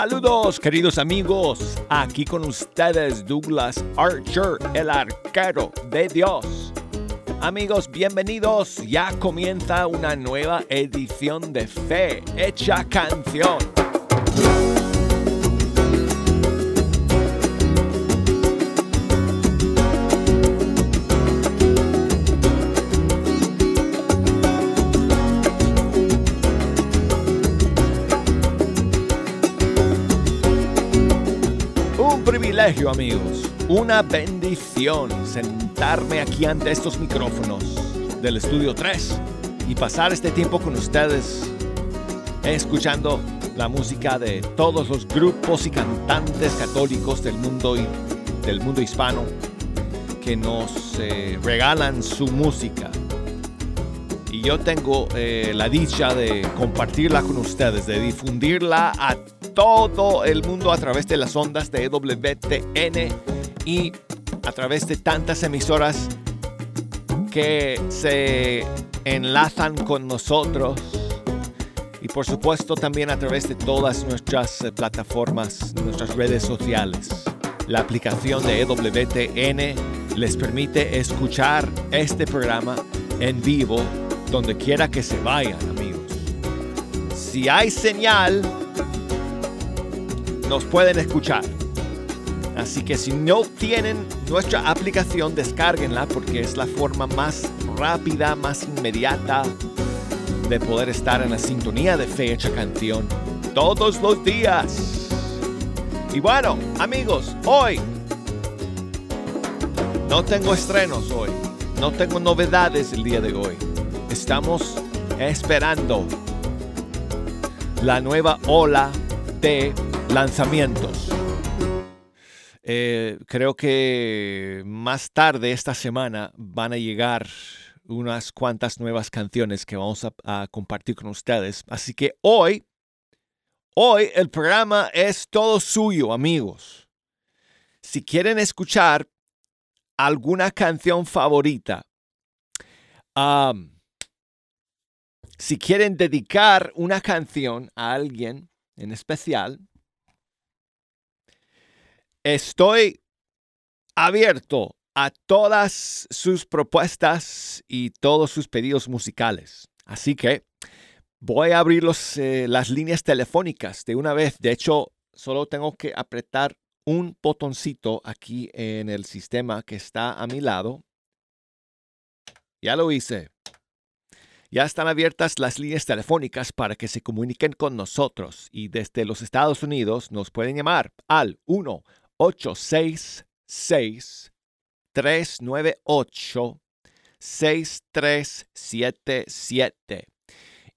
Saludos queridos amigos, aquí con ustedes Douglas Archer, el arquero de Dios. Amigos, bienvenidos, ya comienza una nueva edición de Fe Hecha Canción. Amigos, una bendición sentarme aquí ante estos micrófonos del estudio 3 y pasar este tiempo con ustedes escuchando la música de todos los grupos y cantantes católicos del mundo y del mundo hispano que nos eh, regalan su música. Y yo tengo eh, la dicha de compartirla con ustedes, de difundirla a todo el mundo a través de las ondas de EWTN y a través de tantas emisoras que se enlazan con nosotros y por supuesto también a través de todas nuestras eh, plataformas, nuestras redes sociales. La aplicación de EWTN les permite escuchar este programa en vivo donde quiera que se vayan amigos. Si hay señal, nos pueden escuchar. Así que si no tienen nuestra aplicación, descárguenla porque es la forma más rápida, más inmediata de poder estar en la sintonía de Fecha Canción todos los días. Y bueno, amigos, hoy no tengo estrenos hoy, no tengo novedades el día de hoy. Estamos esperando la nueva ola de lanzamientos. Eh, creo que más tarde esta semana van a llegar unas cuantas nuevas canciones que vamos a, compartir con ustedes. Así que hoy, hoy el programa es todo suyo, amigos. Si quieren escuchar alguna canción favorita, si quieren dedicar una canción a alguien en especial, Estoy abierto a todas sus propuestas y todos sus pedidos musicales. Así que voy a abrir eh, las líneas telefónicas de una vez. De hecho, solo tengo que apretar un botoncito aquí en el sistema que está a mi lado. Ya lo hice. Ya están abiertas las líneas telefónicas para que se comuniquen con nosotros y desde los Estados Unidos nos pueden llamar al 1 866 398 6377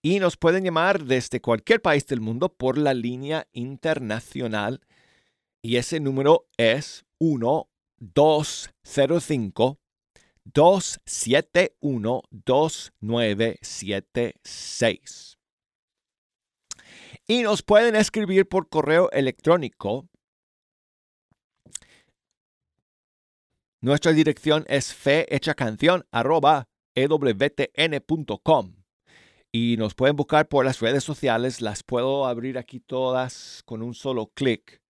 y nos pueden llamar desde cualquier país del mundo por la línea internacional y ese número es 1205 271 2976. Y nos pueden escribir por correo electrónico Nuestra dirección es fehechacanción.ewtn.com y nos pueden buscar por las redes sociales. Las puedo abrir aquí todas con un solo clic.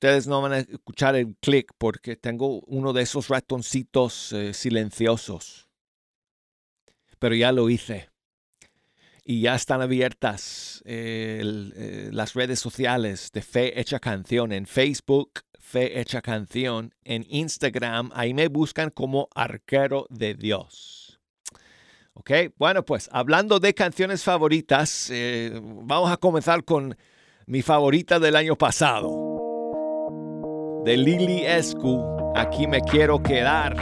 Ustedes no van a escuchar el clic porque tengo uno de esos ratoncitos eh, silenciosos. Pero ya lo hice. Y ya están abiertas eh, eh, las redes sociales de Fe Hecha Canción en Facebook, Fe Hecha Canción en Instagram. Ahí me buscan como Arquero de Dios. Ok, bueno, pues hablando de canciones favoritas, vamos a comenzar con mi favorita del año pasado. De Lily Escu, Aquí me quiero quedar.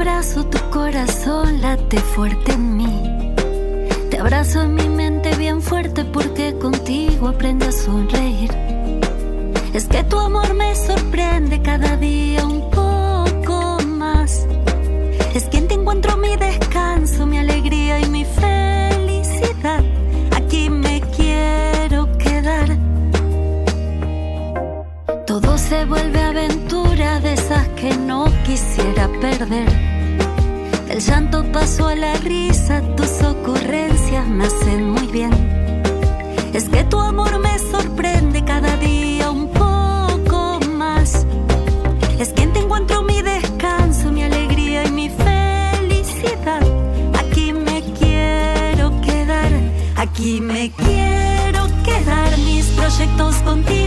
abrazo, tu corazón late fuerte en mí. Te abrazo en mi mente bien fuerte porque contigo aprendo a sonreír. Es que tu amor me sorprende cada día un poco. Es quien te encuentro mi descanso, mi alegría y mi felicidad. Aquí me quiero quedar. Todo se vuelve aventura de esas que no quisiera perder. Del llanto paso a la risa, tus ocurrencias me hacen muy bien. Es que tu amor me mis proyectos contigo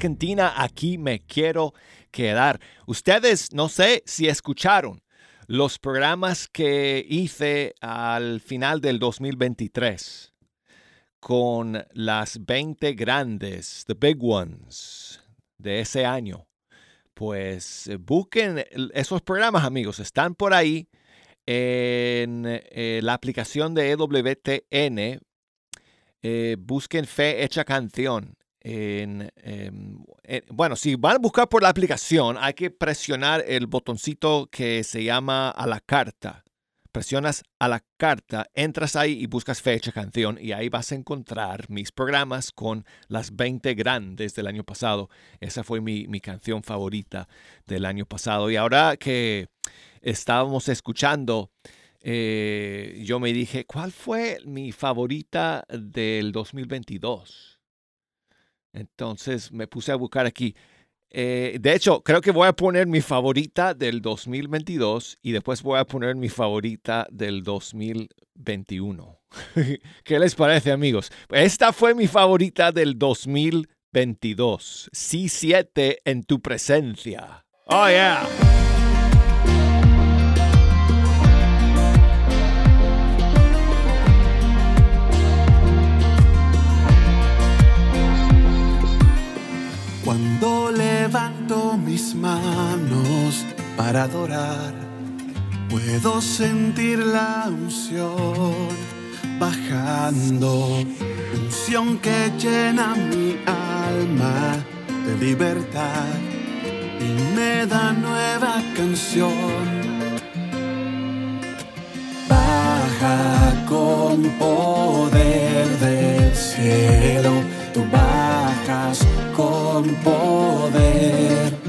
Argentina, aquí me quiero quedar. Ustedes no sé si escucharon los programas que hice al final del 2023 con las 20 grandes, the big ones de ese año. Pues eh, busquen esos programas, amigos, están por ahí en eh, la aplicación de EWTN. Eh, busquen Fe Hecha Canción. En, em, en- bueno, si van a buscar por la aplicación, hay que presionar el botoncito que se llama a la carta. Presionas a la carta, entras ahí y buscas fecha canción y ahí vas a encontrar mis programas con las 20 grandes del año pasado. Esa fue mi, mi canción favorita del año pasado. Y ahora que estábamos escuchando, eh, yo me dije, ¿cuál fue mi favorita del 2022? Entonces me puse a buscar aquí. Eh, de hecho, creo que voy a poner mi favorita del 2022 y después voy a poner mi favorita del 2021. ¿Qué les parece, amigos? Esta fue mi favorita del 2022. Sí, 7 en tu presencia. Oh, yeah. Manos para adorar, puedo sentir la unción bajando, unción que llena mi alma de libertad y me da nueva canción. Baja con poder del cielo, tú bajas con poder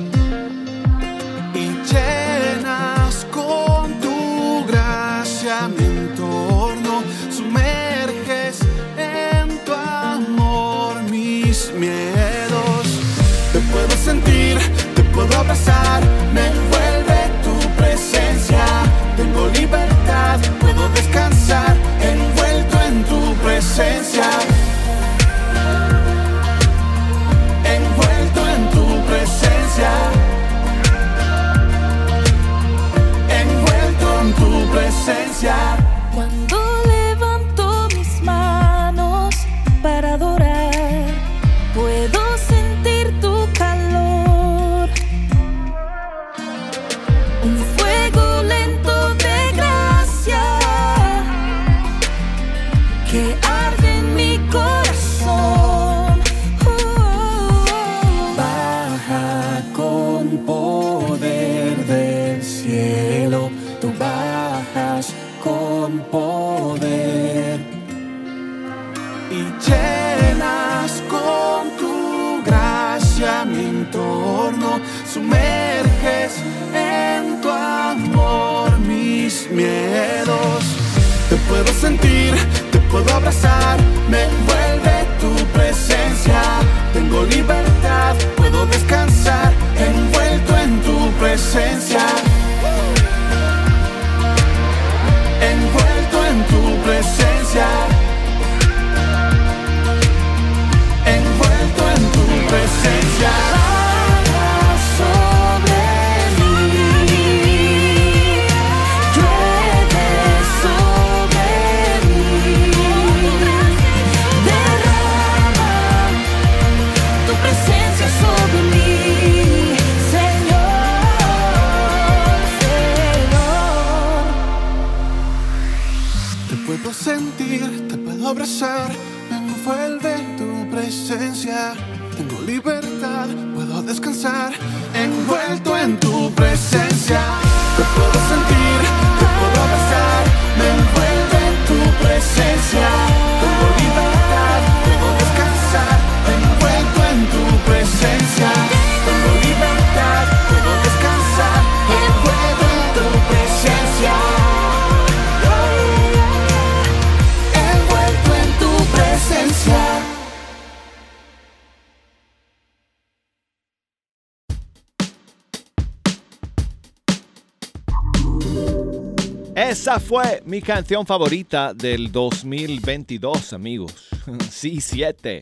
Esa fue mi canción favorita del 2022, amigos. Sí, 7.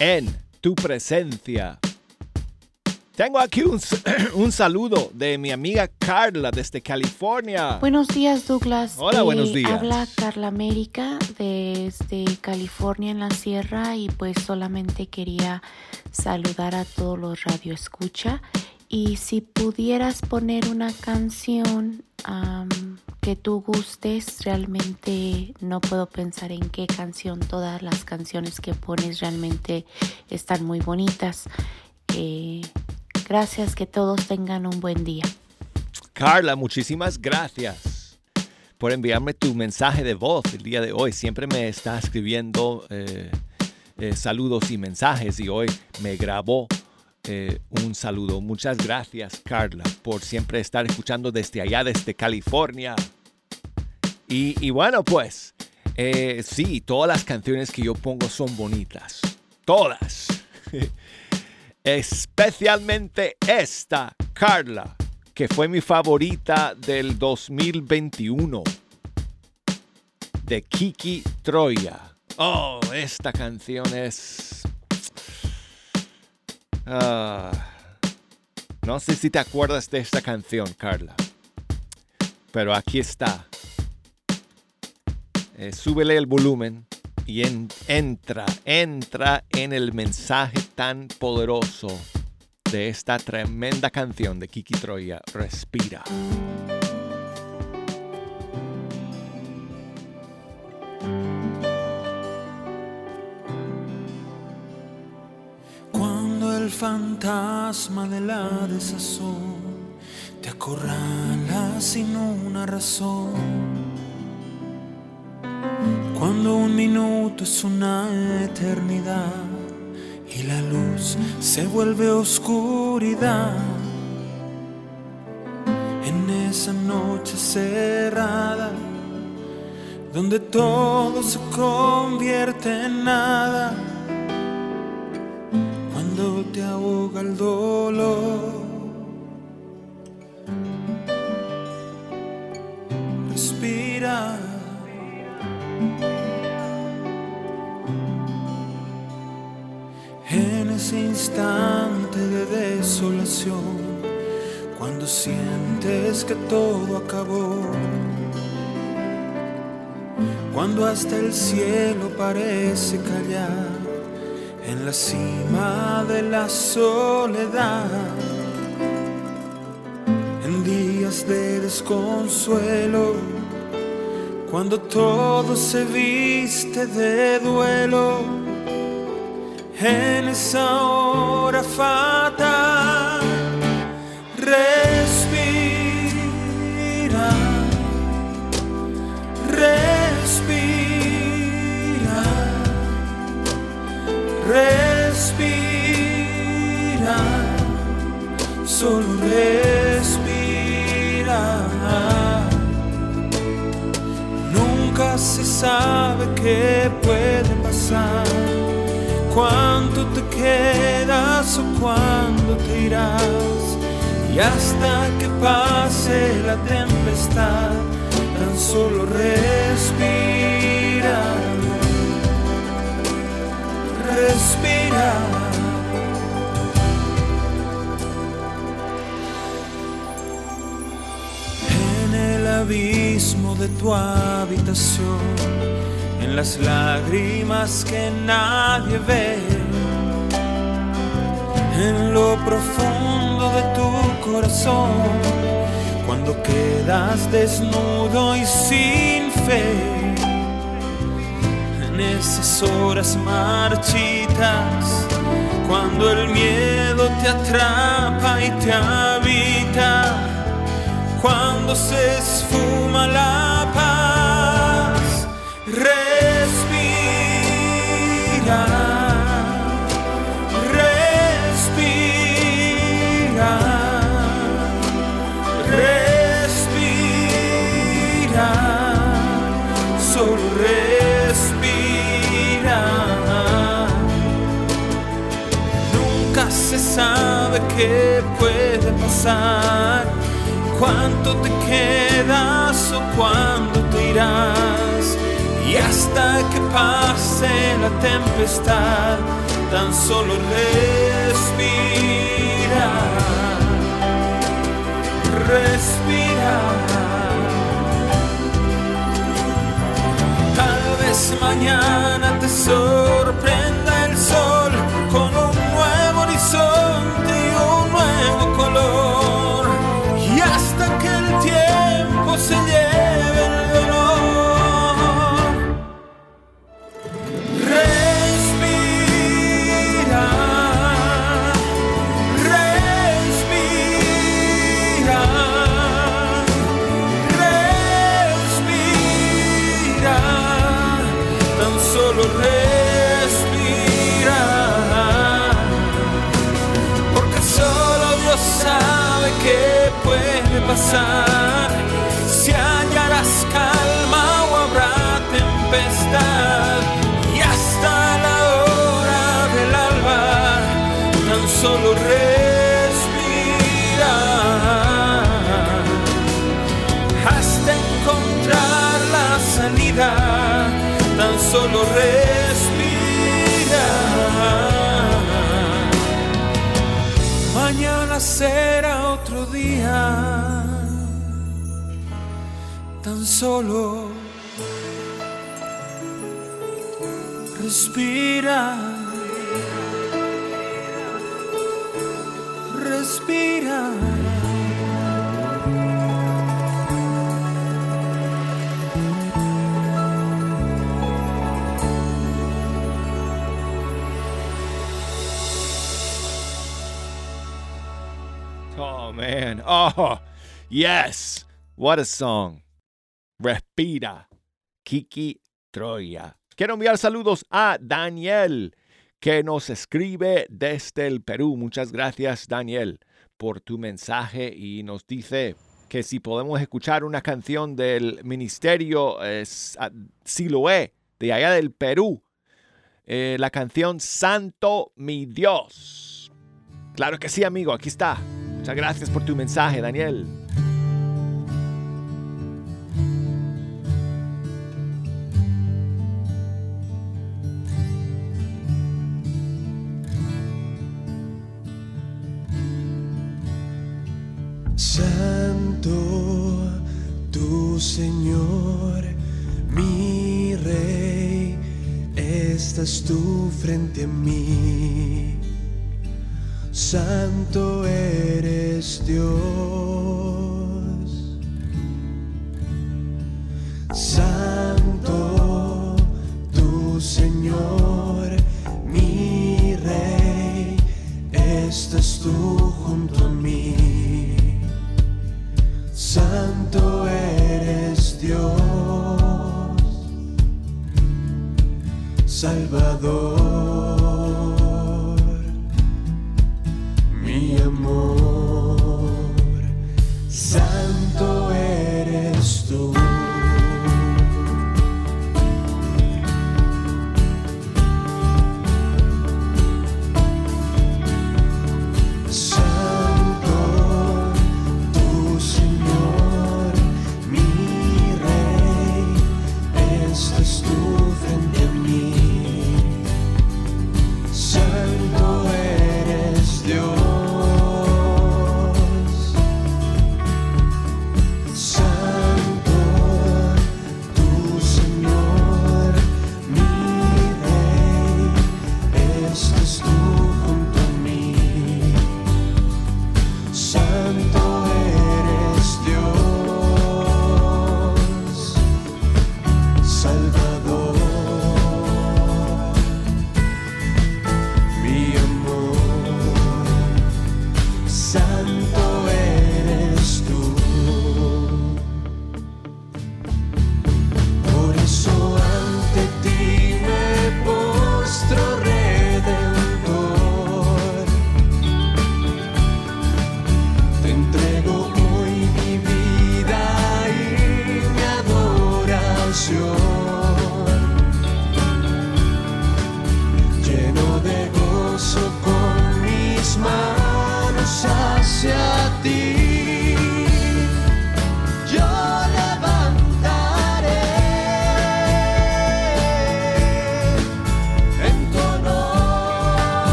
En tu presencia. Tengo aquí un, un, saludo de mi amiga Carla desde California. Buenos días, Douglas. Hola, buenos días. Habla Carla América desde California en la Sierra y pues solamente quería saludar a todos los radioescucha y si pudieras poner una canción que tú gustes, realmente no puedo pensar en qué canción. Todas las canciones que pones realmente están muy bonitas. Eh, gracias, que todos tengan un buen día. Carla, muchísimas gracias por enviarme tu mensaje de voz el día de hoy. Siempre me está escribiendo eh, eh, saludos y mensajes y hoy me grabó eh, un saludo. Muchas gracias, Carla, por siempre estar escuchando desde allá, desde California. Y, bueno, pues, eh, sí, todas las canciones que yo pongo son bonitas. Todas. Especialmente esta, Carla, que fue mi favorita del 2021. De Kiki Troya. Oh, esta canción es Ah, no sé si te acuerdas de esta canción, Carla. Pero aquí está. Eh, súbele el volumen y entra, entra en el mensaje tan poderoso de esta tremenda canción de Kiki Troya, Respira. Fantasma de la desazón te acorrala sin una razón. Cuando un minuto es una eternidad y la luz se vuelve oscuridad. En esa noche cerrada, donde todo se convierte en nada te ahoga el dolor. Respira. En ese instante de desolación, cuando sientes que todo acabó, cuando hasta el cielo parece callar en la cima de la soledad, en días de desconsuelo, cuando todo se viste de duelo, en esa hora fatal, solo respira. Nunca se sabe qué puede pasar, cuánto te quedas o cuándo te irás. Y hasta que pase la tempestad, tan solo respira, respira. Abismo de tu habitación, en las lágrimas que nadie ve, en lo profundo de tu corazón, cuando quedas desnudo y sin fe, en esas horas marchitas, cuando el miedo te atrapa y te habita, cuando se esfuma la paz, respira. Respira, respira, solo respira. Nunca se sabe qué puede pasar, cuánto te quedas o cuándo te irás. Y hasta que pase la tempestad, tan solo respira, respira. Tal vez mañana te sorprenda el sol Mañana será otro día, tan solo respira, respira. Oh, yes. What a song. Respira. Kiki Troya. Quiero enviar saludos a Daniel, que nos escribe desde el Perú. Muchas gracias, Daniel, por tu mensaje y nos dice que si podemos escuchar una canción del Ministerio eh, Siloé de allá del Perú. Eh, la canción Santo mi Dios. Claro que sí, amigo, aquí está. Gracias por tu mensaje, Daniel. Santo, tu Señor, mi Rey, estás tú frente a mí. Santo eres Dios. Santo, tu Señor, mi Rey, estás tú junto a mí. Santo eres Dios, Salvador,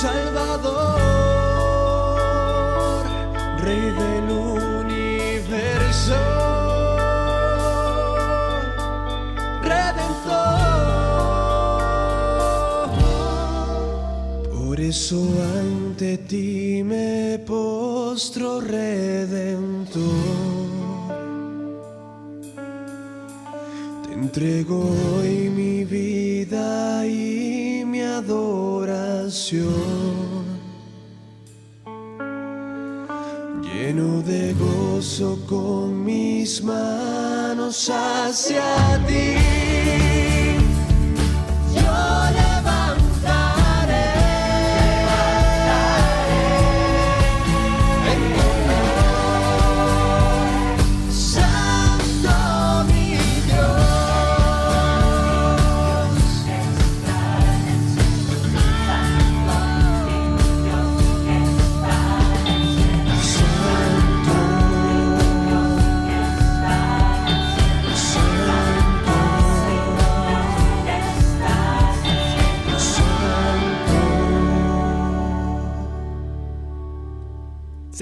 Salvador, Rey del universo, Redentor. Por eso ante ti me postro, Redentor. Te entrego hoy Lleno de gozo con mis manos hacia ti.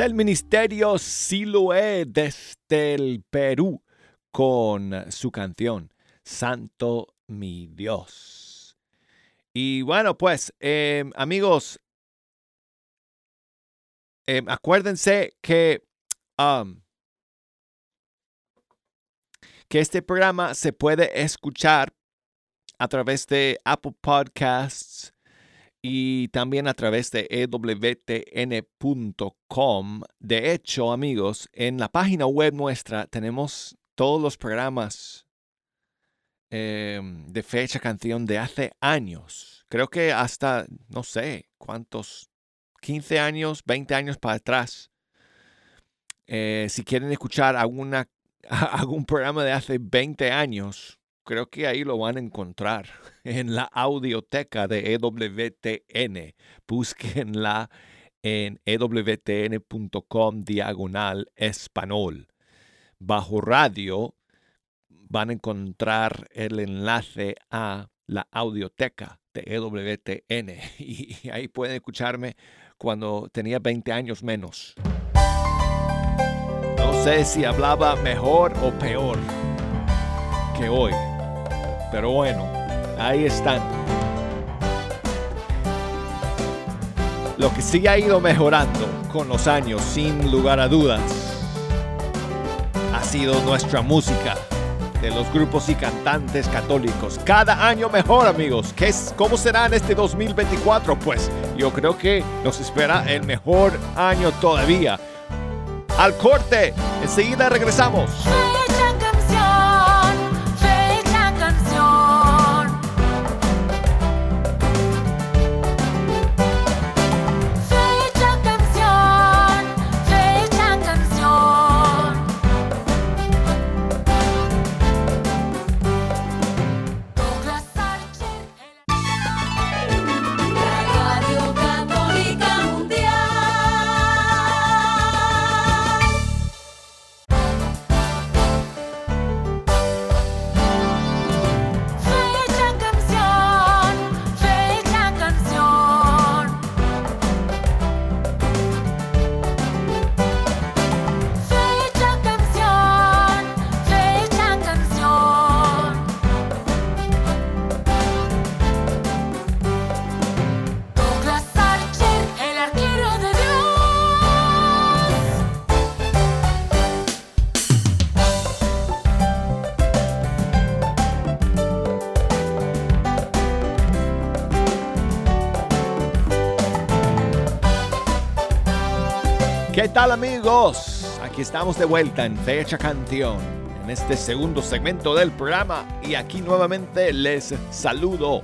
El ministerio Siloé desde el Perú con su canción Santo mi Dios. Y bueno, pues em, amigos, em, acuérdense que, que este programa se puede escuchar a través de Apple Podcasts, y también a través de ewtn.com. De hecho, amigos, en la página web nuestra tenemos todos los programas em, de fecha canción de hace años. Creo que hasta, no sé, cuántos, 15 años, 20 años para atrás. Eh, si quieren escuchar alguna, algún programa de hace 20 años, creo que ahí lo van a encontrar en la audioteca de EWTN. Búsquenla en ewtn.com diagonal español. Bajo radio van a encontrar el enlace a la audioteca de EWTN y ahí pueden escucharme cuando tenía 20 años menos. No sé si hablaba mejor o peor que hoy. Pero bueno, ahí están. Lo que sí ha ido mejorando con los años, sin lugar a dudas, ha sido nuestra música de los grupos y cantantes católicos. Cada año mejor, amigos. ¿Qué es, ¿Cómo será en este 2024? Pues yo creo que nos espera el mejor año todavía. Al corte, enseguida regresamos. Amigos? Aquí estamos de vuelta en Fecha Canción, en este segundo segmento del programa y aquí nuevamente les saludo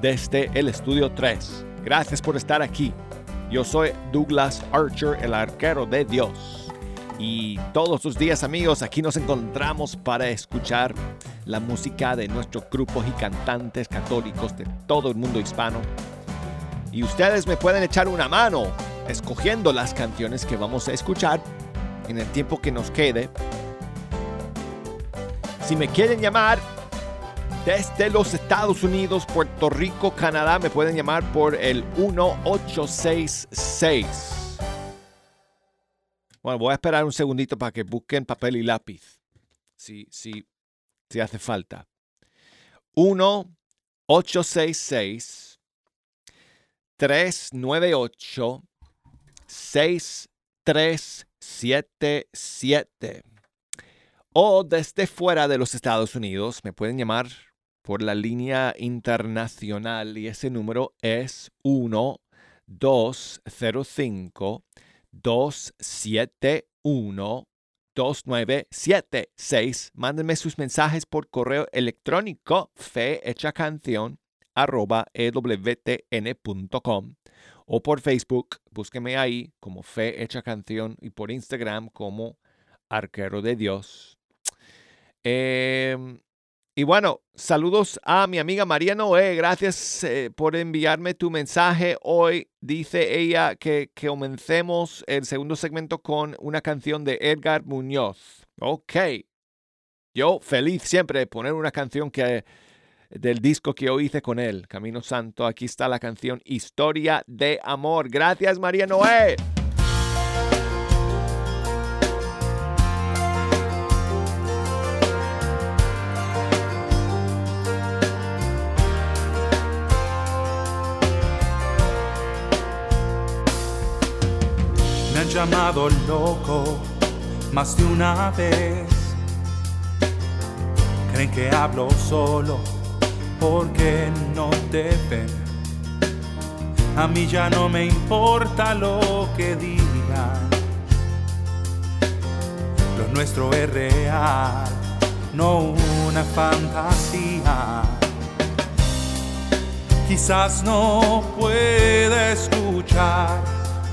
desde el estudio 3. Gracias por estar aquí. Yo soy Douglas Archer, el arquero de Dios. Y todos los días amigos, aquí nos encontramos para escuchar la música de nuestros grupos y cantantes católicos de todo el mundo hispano. Y ustedes me pueden echar una mano escogiendo las canciones que vamos a escuchar en el tiempo que nos quede. Si me quieren llamar desde los Estados Unidos, Puerto Rico, Canadá, me pueden llamar por el 1866. Bueno, voy a esperar un segundito para que busquen papel y lápiz. Si, si, si hace falta. 1866 398 6377. O desde fuera de los Estados Unidos me pueden llamar por la línea internacional y ese número es 1 205 271 2976. Mándenme sus mensajes por correo electrónico fehechacanción arroba ewtn.com o por Facebook, búsqueme ahí como Fe Hecha Canción y por Instagram como Arquero de Dios. Em, y bueno, saludos a mi amiga María Noé. Gracias eh, por enviarme tu mensaje. Hoy dice ella que, que comencemos el segundo segmento con una canción de Edgar Muñoz. Ok. Yo feliz siempre de poner una canción que del disco que yo hice con él, Camino Santo. Aquí está la canción Historia de Amor. Gracias, María Noé. Me han llamado loco más de una vez. Creen que hablo solo porque no te ven. A mí ya no me importa lo que digan. Lo nuestro es real, no una fantasía. Quizás no pueda escuchar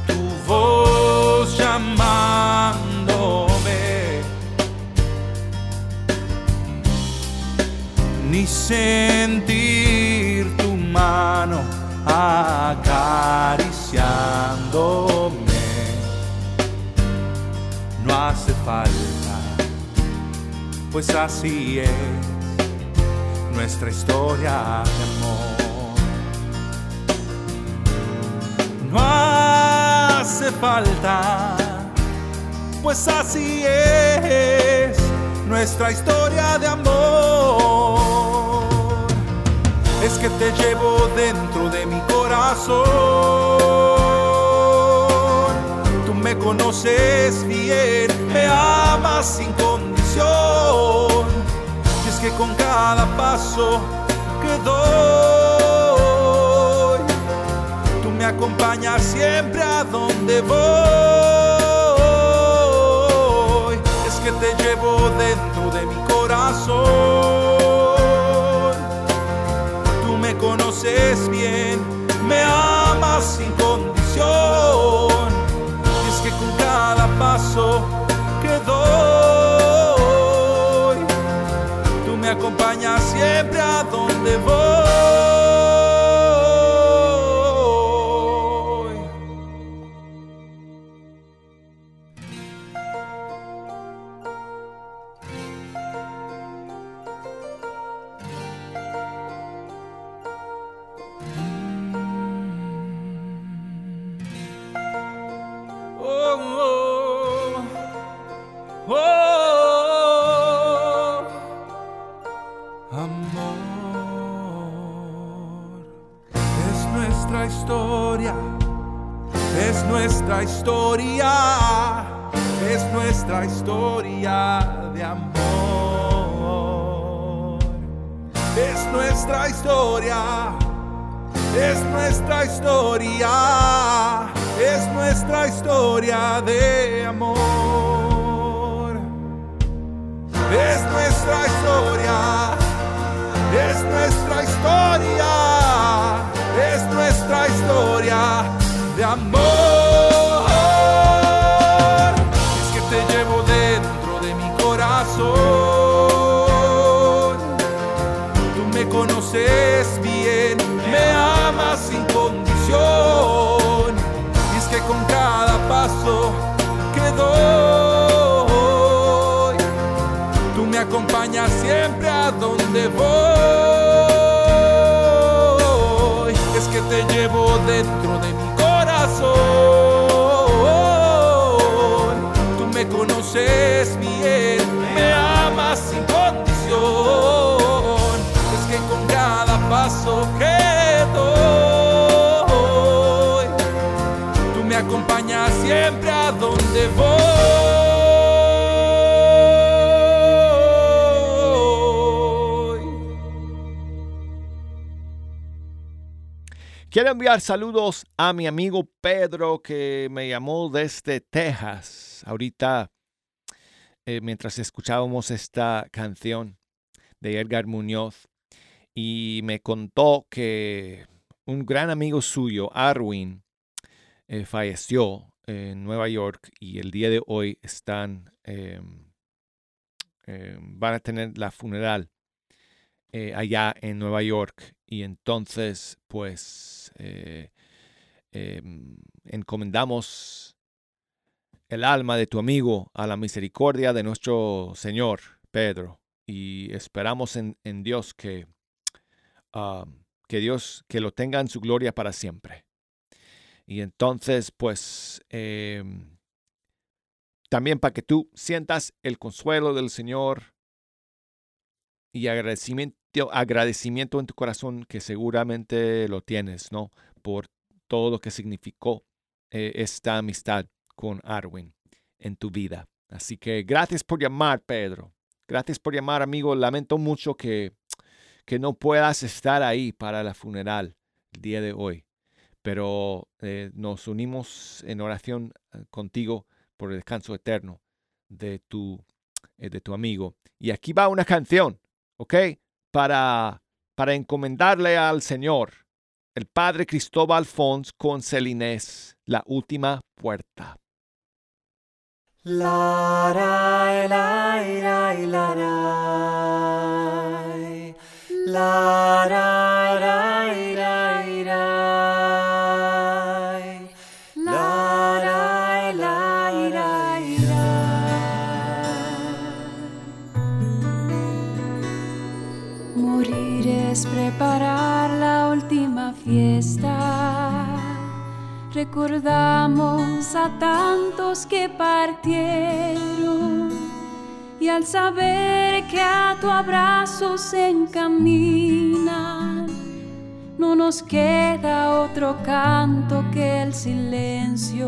tu voz llamándome. Ni sentir tu mano acariciándome. No hace falta, pues así es nuestra historia de amor. No hace falta, pues así es nuestra historia de amor. Es que te llevo dentro de mi corazón. Tú me conoces bien, me amas sin condición. Y es que con cada paso que doy, tú me acompañas siempre a donde voy. Es que te llevo dentro de mi corazón. Conoces bien, me amas sin condición. Y es que con cada paso Quiero enviar saludos a mi amigo Pedro que me llamó desde Texas. Ahorita, eh, mientras escuchábamos esta canción de Edgar Muñoz, y me contó que un gran amigo suyo, Arwin, eh, falleció en Nueva York y el día de hoy están, em, em, van a tener la funeral eh, allá en Nueva York y entonces pues eh, em, encomendamos el alma de tu amigo a la misericordia de nuestro Señor Pedro y esperamos en, Dios que, ah, que Dios que lo tenga en su gloria para siempre. Y entonces pues em, también para que tú sientas el consuelo del Señor y agradecimiento, agradecimiento en tu corazón que seguramente lo tienes, ¿no? Por todo lo que significó eh, esta amistad con Arwin en tu vida. Así que gracias por llamar, Pedro. Gracias por llamar, amigo. Lamento mucho que, que no puedas estar ahí para la funeral el día de hoy. Pero eh, nos unimos en oración eh, contigo por el descanso eterno de tu, de tu amigo. Y aquí va una canción, ¿ok? Para, para encomendarle al Señor, el Padre Cristóbal Fons con Celinés, la última puerta. Saber que a tu abrazo se encaminan, no nos queda otro canto que el silencio.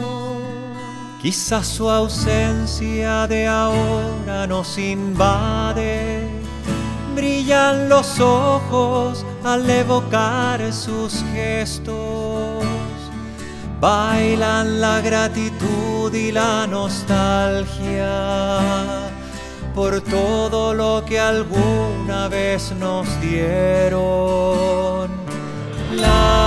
Quizás su ausencia de ahora nos invade. Brillan los ojos al evocar sus gestos. Bailan la gratitud y la nostalgia por todo lo que alguna vez nos dieron. La,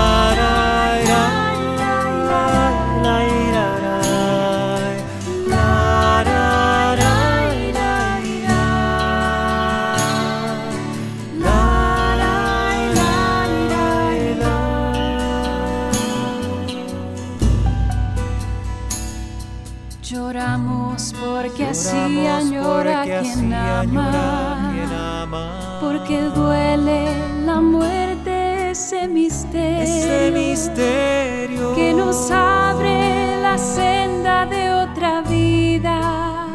Porque duele la muerte, ese misterio, ese misterio que nos abre la senda de otra vida,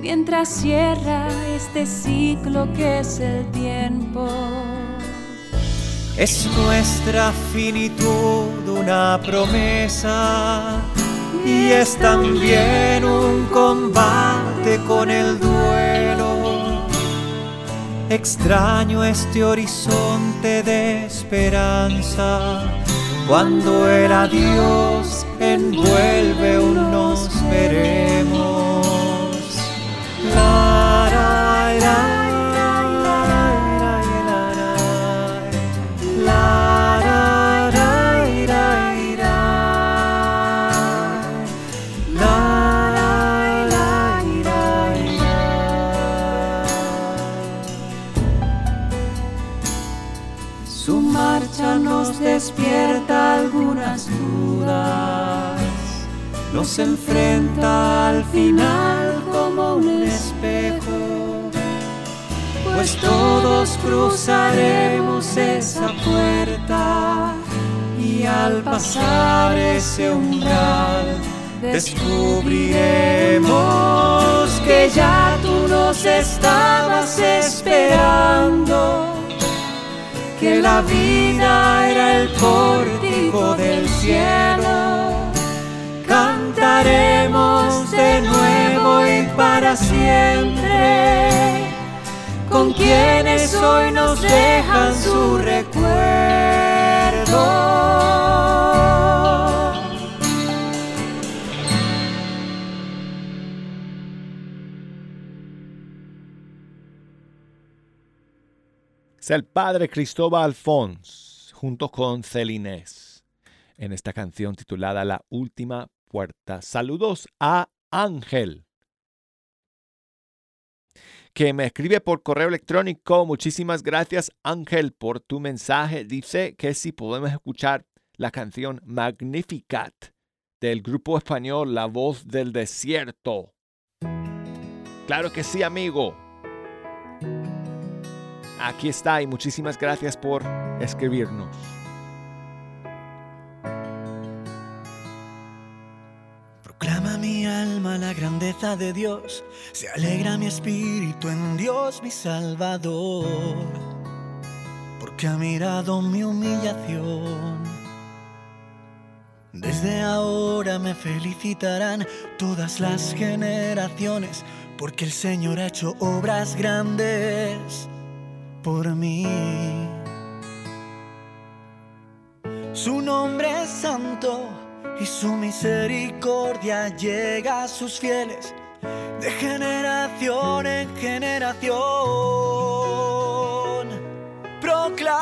mientras cierra este ciclo que es el tiempo. Es nuestra finitud una promesa y es también un combate con el duelo. Extraño este horizonte de esperanza cuando el adiós ven, vuelve, un nos veremos. Despierta algunas dudas, nos enfrenta al final como un espejo, pues todos cruzaremos esa puerta y al pasar ese umbral descubriremos que ya tú nos estabas esperando que la vida era el pórtico del cielo. Cantaremos de nuevo y para siempre con quienes hoy nos dejan su recuerdo. Es el padre Cristóbal Alfons junto con Celinés en esta canción titulada La Última Puerta. Saludos a Ángel que me escribe por correo electrónico. Muchísimas gracias Ángel por tu mensaje. Dice que si podemos escuchar la canción Magnificat del grupo español La Voz del Desierto. Claro que sí, amigo. Aquí está y muchísimas gracias por escribirnos. Proclama mi alma la grandeza de Dios, se alegra mi espíritu en Dios mi Salvador, porque ha mirado mi humillación. Desde ahora me felicitarán todas las generaciones, porque el Señor ha hecho obras grandes por mí. Su nombre es santo y su misericordia llega a sus fieles de generación en generación. Proclama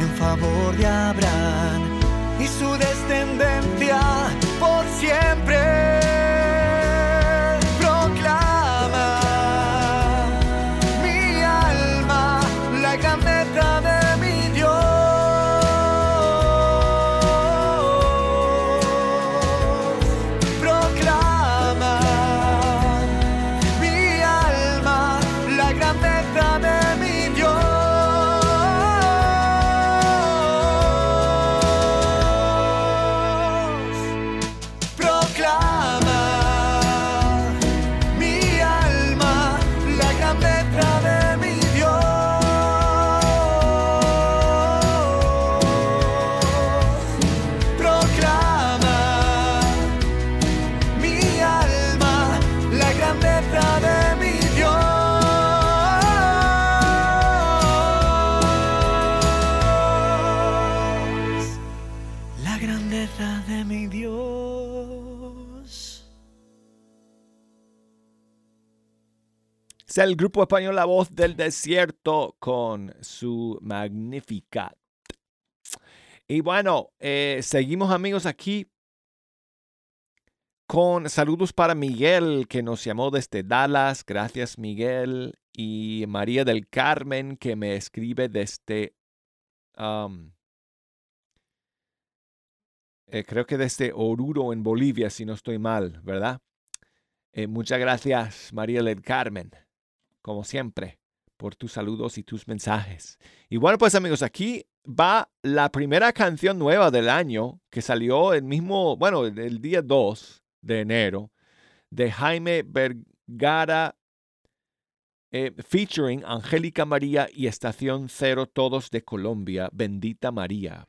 en favor de Abraham y su descendencia por siempre. El grupo español La Voz del Desierto con su Magnificat. Y bueno, eh, seguimos amigos aquí con saludos para Miguel que nos llamó desde Dallas. Gracias Miguel. Y María del Carmen que me escribe desde... Um, eh, creo que desde Oruro en Bolivia, si no estoy mal, ¿verdad? Eh, muchas gracias María del Carmen, como siempre, por tus saludos y tus mensajes. Y bueno, pues amigos, aquí va la primera canción nueva del año que salió el mismo, bueno, el día 2 de enero, de Jaime Vergara, eh, featuring Angélica María y Estación Cero, todos de Colombia, Bendita María.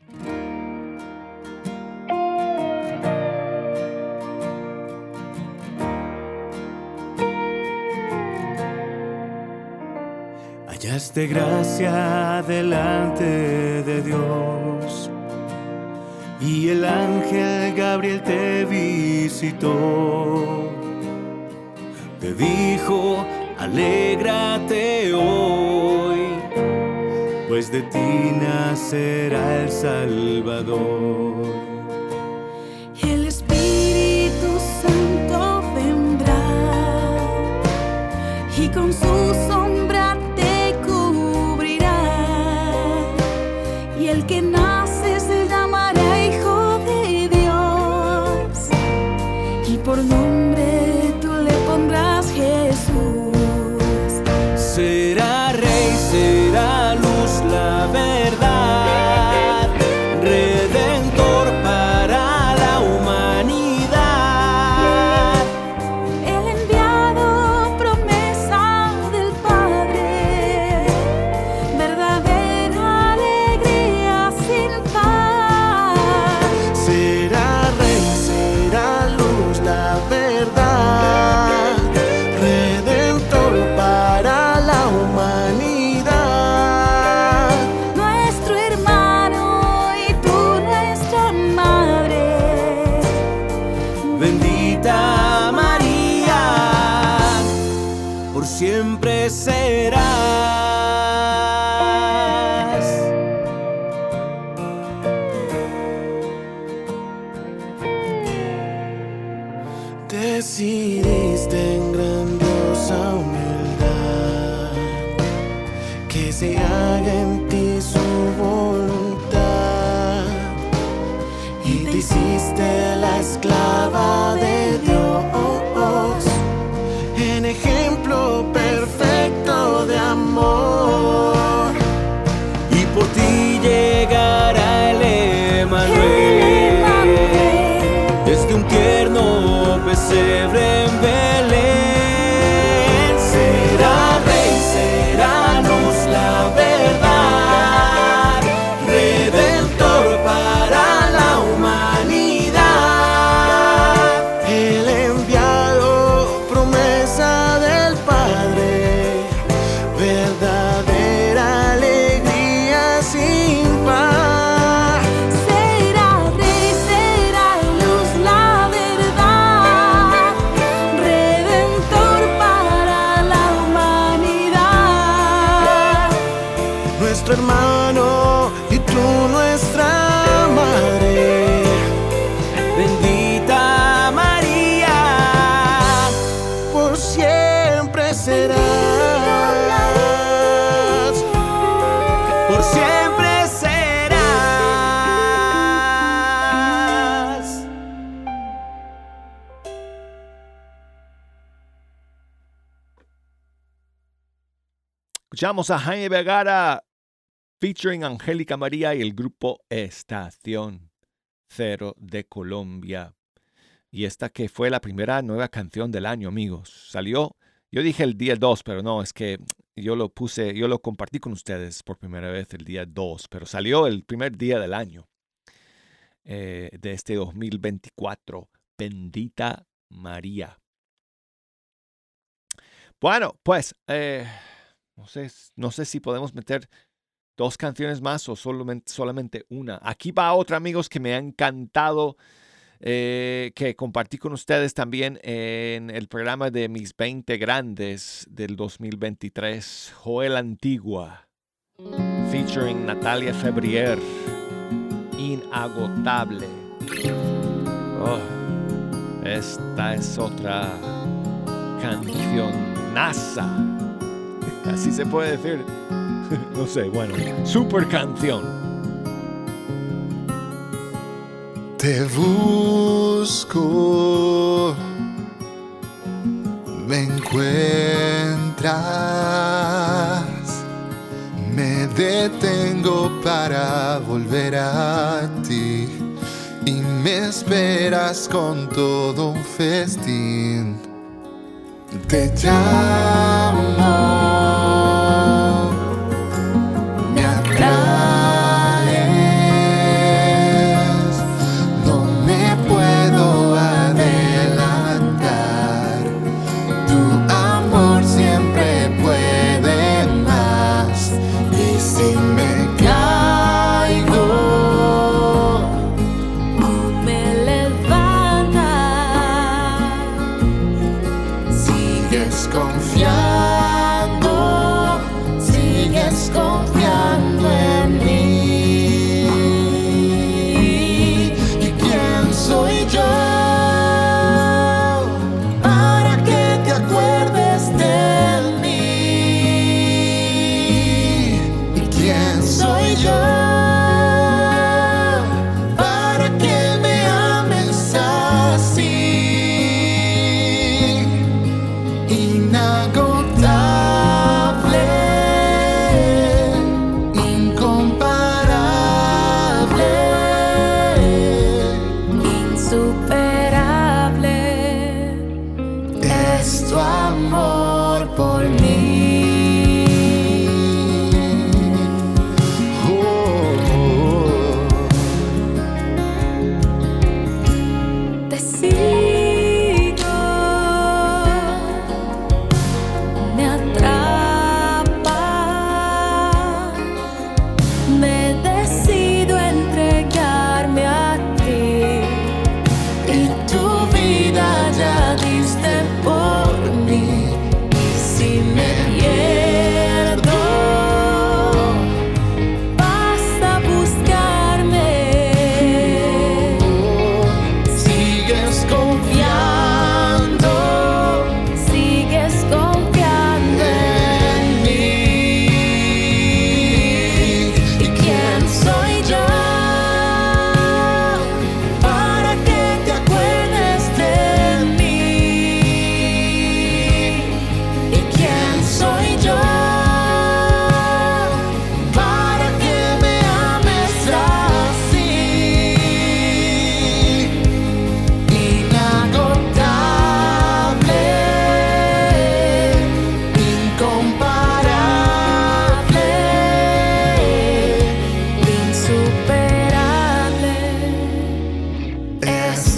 Hallaste gracia delante de Dios y el ángel Gabriel te visitó. Te dijo, alégrate hoy, pues de ti nacerá el Salvador. Y con su Escuchamos a Jaime Vergara featuring Angélica María y el grupo Estación Cero de Colombia. Y esta que fue la primera nueva canción del año, amigos. Salió, yo dije el día 2, pero no, es que yo lo puse, yo lo compartí con ustedes por primera vez el día 2, pero salió el primer día del año eh, de este 2024. Bendita María. Bueno, pues eh, no, sé, no sé si podemos meter dos canciones más o solamente, solamente una. Aquí va otra, amigos, que me ha encantado eh, que compartí con ustedes también en el programa de mis 20 grandes del 2023, Joel Antigua, featuring Natalia Febrier, inagotable. Oh, esta es otra canción NASA. Así se puede decir. no sé, bueno, super canción. Te busco, me encuentras, me detengo para volver a ti y me esperas con todo un festín. 그때 잠 Te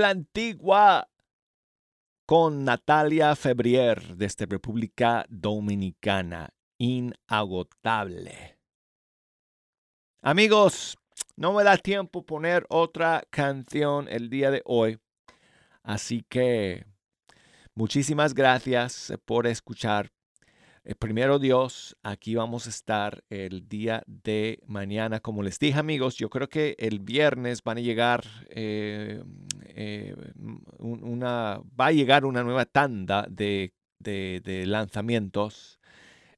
la Antigua con Natalia Febrier desde República Dominicana. Inagotable. Amigos, no me da tiempo poner otra canción el día de hoy. Así que muchísimas gracias por escuchar eh, primero Dios, aquí vamos a estar el día de mañana. Como les dije amigos, yo creo que el viernes van a llegar eh, eh, una, va a llegar una nueva tanda de, lanzamientos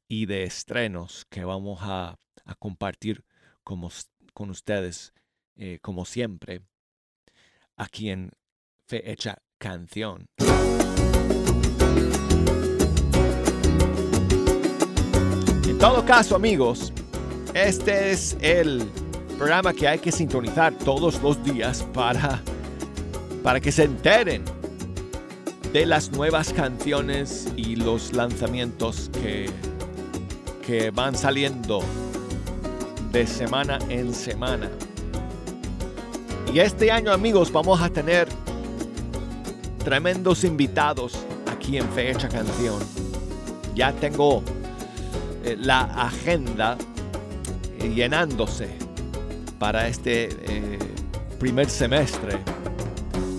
y de estrenos que vamos a, compartir con ustedes, como siempre, aquí en Fe Hecha Canción. Todo caso, amigos, este es el programa que hay que sintonizar todos los días para, para que se enteren de las nuevas canciones y los lanzamientos que, que van saliendo de semana en semana. Y este año, amigos, vamos a tener tremendos invitados aquí en Fecha Canción. Ya tengo eh, la agenda eh, llenándose para este eh, primer semestre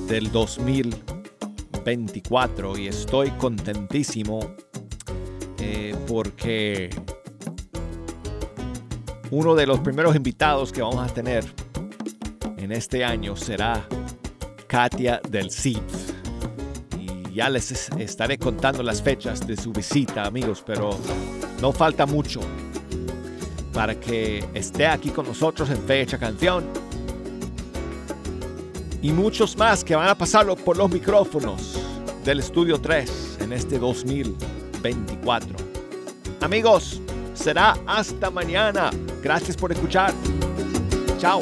del 2024 y estoy contentísimo porque uno de los primeros invitados que vamos a tener en este año será Katia del Cid. Y ya les estaré contando las fechas de su visita, amigos, pero no falta mucho para que esté aquí con nosotros en Fecha Canción. Y muchos más que van a pasarlo por los micrófonos del Estudio 3 en este 2024. Amigos, será hasta mañana. Gracias por escuchar. Chao.